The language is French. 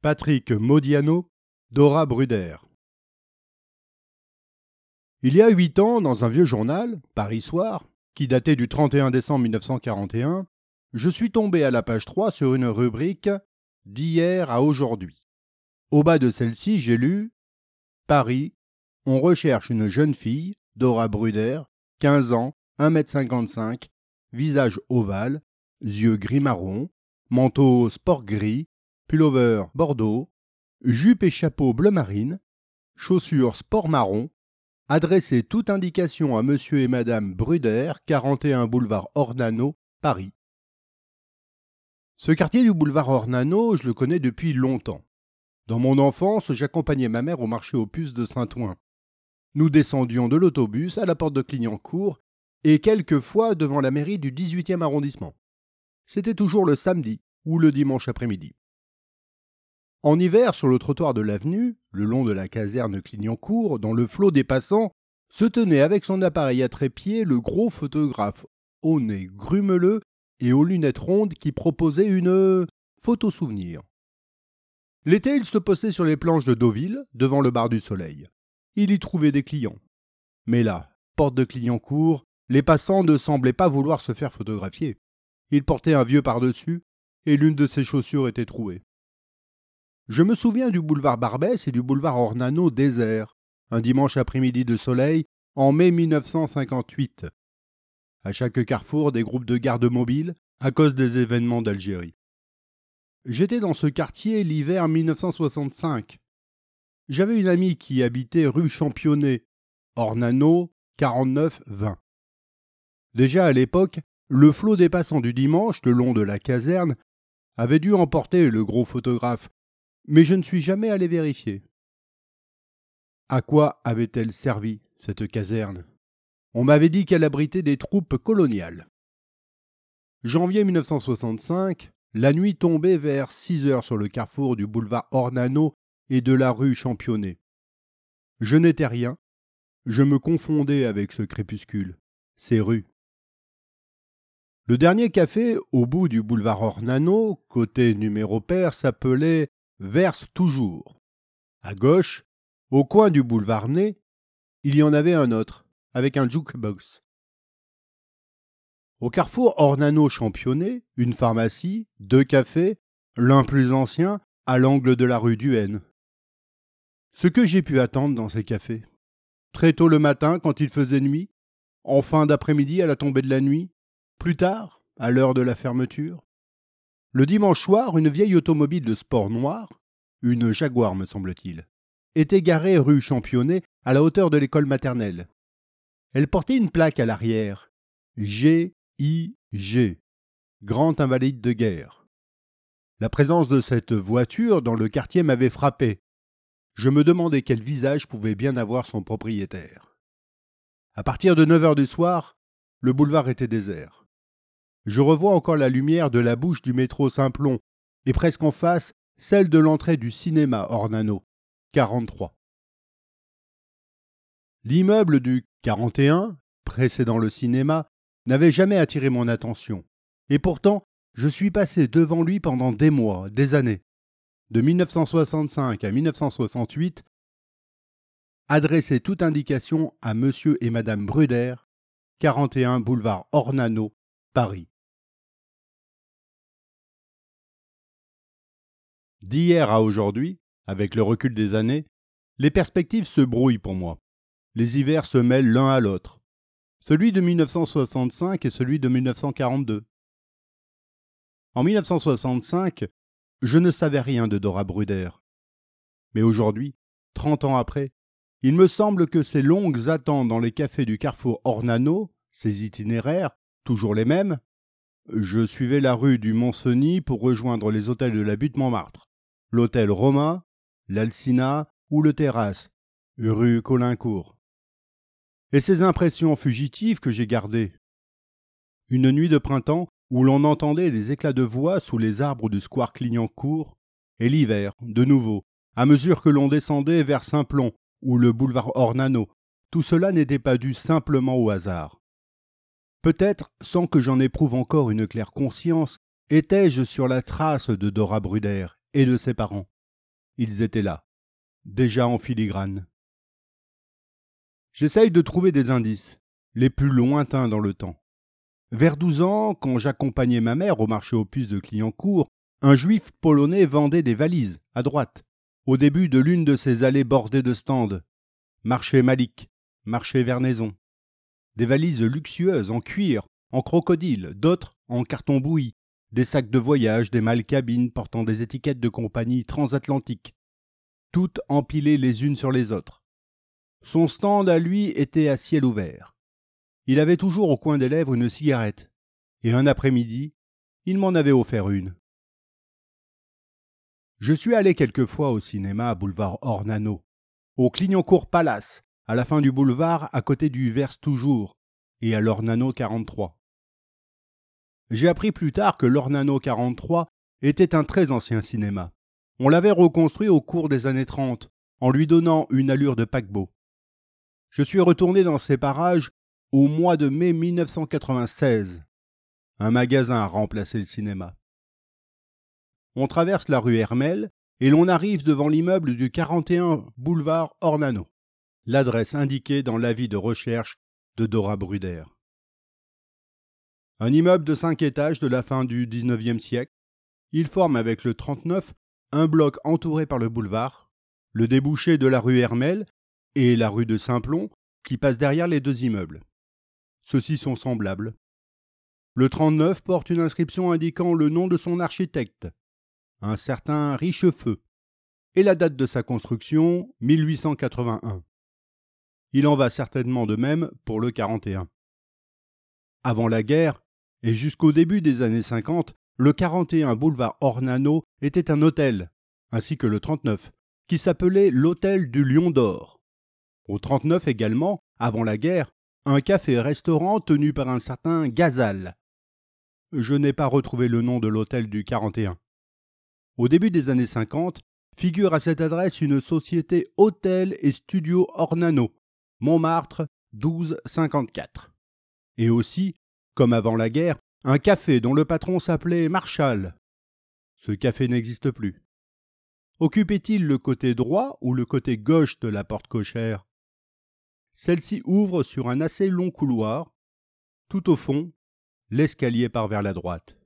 Patrick Modiano, Dora Bruder. Il y a huit ans, dans un vieux journal, Paris Soir, qui datait du 31 décembre 1941, je suis tombé à la page 3 sur une rubrique D'hier à aujourd'hui. Au bas de celle-ci, j'ai lu Paris, on recherche une jeune fille, Dora Bruder, 15 ans, 1m55, visage ovale, yeux gris-marron, manteau sport gris, pullover bordeaux, jupe et chapeau bleu marine, chaussures sport marron, adressez toute indication à monsieur et madame Bruder, 41 boulevard Ornano, Paris. Ce quartier du boulevard Ornano, je le connais depuis longtemps. Dans mon enfance, j'accompagnais ma mère au marché aux puces de Saint-Ouen. Nous descendions de l'autobus à la porte de Clignancourt et quelquefois devant la mairie du 18e arrondissement. C'était toujours le samedi ou le dimanche après-midi. En hiver, sur le trottoir de l'avenue, le long de la caserne Clignancourt, dans le flot des passants, se tenait avec son appareil à trépied le gros photographe au nez grumeleux et aux lunettes rondes qui proposait une photo souvenir. L'été, il se postait sur les planches de Deauville, devant le bar du Soleil. Il y trouvait des clients. Mais là, porte de Clignancourt, les passants ne semblaient pas vouloir se faire photographier. Il portait un vieux par-dessus, et l'une de ses chaussures était trouée. Je me souviens du boulevard Barbès et du boulevard Ornano désert, un dimanche après-midi de soleil, en mai 1958. À chaque carrefour, des groupes de gardes mobiles, à cause des événements d'Algérie. J'étais dans ce quartier l'hiver 1965. J'avais une amie qui habitait rue Championnet, Ornano 49-20. Déjà à l'époque, le flot des passants du dimanche le long de la caserne avait dû emporter le gros photographe mais je ne suis jamais allé vérifier. À quoi avait-elle servi, cette caserne? On m'avait dit qu'elle abritait des troupes coloniales. Janvier 1965, la nuit tombait vers 6 heures sur le carrefour du boulevard Ornano et de la rue Championnet. Je n'étais rien, je me confondais avec ce crépuscule, ces rues. Le dernier café au bout du boulevard Ornano, côté numéro pair, s'appelait verse toujours. À gauche, au coin du boulevard Ney, il y en avait un autre, avec un jukebox. Au carrefour Ornano Championnet, une pharmacie, deux cafés, l'un plus ancien, à l'angle de la rue Duhaine. Ce que j'ai pu attendre dans ces cafés. Très tôt le matin, quand il faisait nuit, en fin d'après-midi à la tombée de la nuit, plus tard, à l'heure de la fermeture, le dimanche soir, une vieille automobile de sport noir, une Jaguar me semble-t-il, était garée rue Championnet à la hauteur de l'école maternelle. Elle portait une plaque à l'arrière G.I.G. Grand invalide de guerre. La présence de cette voiture dans le quartier m'avait frappé. Je me demandais quel visage pouvait bien avoir son propriétaire. À partir de neuf heures du soir, le boulevard était désert je revois encore la lumière de la bouche du métro Simplon, et presque en face, celle de l'entrée du cinéma Ornano, 43. L'immeuble du 41, précédant le cinéma, n'avait jamais attiré mon attention, et pourtant je suis passé devant lui pendant des mois, des années. De 1965 à 1968, adressé toute indication à monsieur et madame Bruder, 41 boulevard Ornano, Paris. D'hier à aujourd'hui, avec le recul des années, les perspectives se brouillent pour moi. Les hivers se mêlent l'un à l'autre. Celui de 1965 et celui de 1942. En 1965, je ne savais rien de Dora Bruder. Mais aujourd'hui, trente ans après, il me semble que ces longues attentes dans les cafés du carrefour Ornano, ces itinéraires, toujours les mêmes, je suivais la rue du Mont-Cenis pour rejoindre les hôtels de la butte Montmartre l'hôtel Romain, l'Alcina ou le Terrasse, rue Colincourt. Et ces impressions fugitives que j'ai gardées. Une nuit de printemps où l'on entendait des éclats de voix sous les arbres du square Clignancourt, et l'hiver, de nouveau, à mesure que l'on descendait vers Saint-Plon ou le boulevard Ornano, tout cela n'était pas dû simplement au hasard. Peut-être, sans que j'en éprouve encore une claire conscience, étais-je sur la trace de Dora Bruder et de ses parents. ils étaient là, déjà en filigrane. J'essaye de trouver des indices, les plus lointains dans le temps. Vers douze ans, quand j'accompagnais ma mère au marché aux puces de Clignancourt, un juif polonais vendait des valises, à droite, au début de l'une de ces allées bordées de stands. Marché Malik, marché Vernaison. Des valises luxueuses en cuir, en crocodile, d'autres en carton bouilli, des sacs de voyage, des mâles cabines portant des étiquettes de compagnies transatlantiques, toutes empilées les unes sur les autres. Son stand à lui était à ciel ouvert. Il avait toujours au coin des lèvres une cigarette, et un après-midi, il m'en avait offert une. Je suis allé quelquefois au cinéma à boulevard Ornano, au Clignancourt Palace, à la fin du boulevard à côté du Verse Toujours, et à l'Ornano 43. J'ai appris plus tard que l'Ornano 43 était un très ancien cinéma. On l'avait reconstruit au cours des années 30, en lui donnant une allure de paquebot. Je suis retourné dans ces parages au mois de mai 1996. Un magasin a remplacé le cinéma. On traverse la rue Hermel et l'on arrive devant l'immeuble du 41 boulevard Ornano, l'adresse indiquée dans l'avis de recherche de Dora Bruder. Un immeuble de cinq étages de la fin du XIXe siècle, il forme avec le 39 un bloc entouré par le boulevard, le débouché de la rue Hermel et la rue de Saint-Plon qui passent derrière les deux immeubles. Ceux-ci sont semblables. Le 39 porte une inscription indiquant le nom de son architecte, un certain Richefeu, et la date de sa construction, 1881. Il en va certainement de même pour le 41. Avant la guerre, et jusqu'au début des années 50, le 41 boulevard Ornano était un hôtel, ainsi que le 39, qui s'appelait l'Hôtel du Lion d'Or. Au 39 également, avant la guerre, un café-restaurant tenu par un certain Gazal. Je n'ai pas retrouvé le nom de l'hôtel du 41. Au début des années 50, figure à cette adresse une société Hôtel et Studio Ornano, Montmartre 1254. Et aussi, comme avant la guerre, un café dont le patron s'appelait Marshall. Ce café n'existe plus. Occupait-il le côté droit ou le côté gauche de la porte cochère? Celle-ci ouvre sur un assez long couloir. Tout au fond, l'escalier part vers la droite.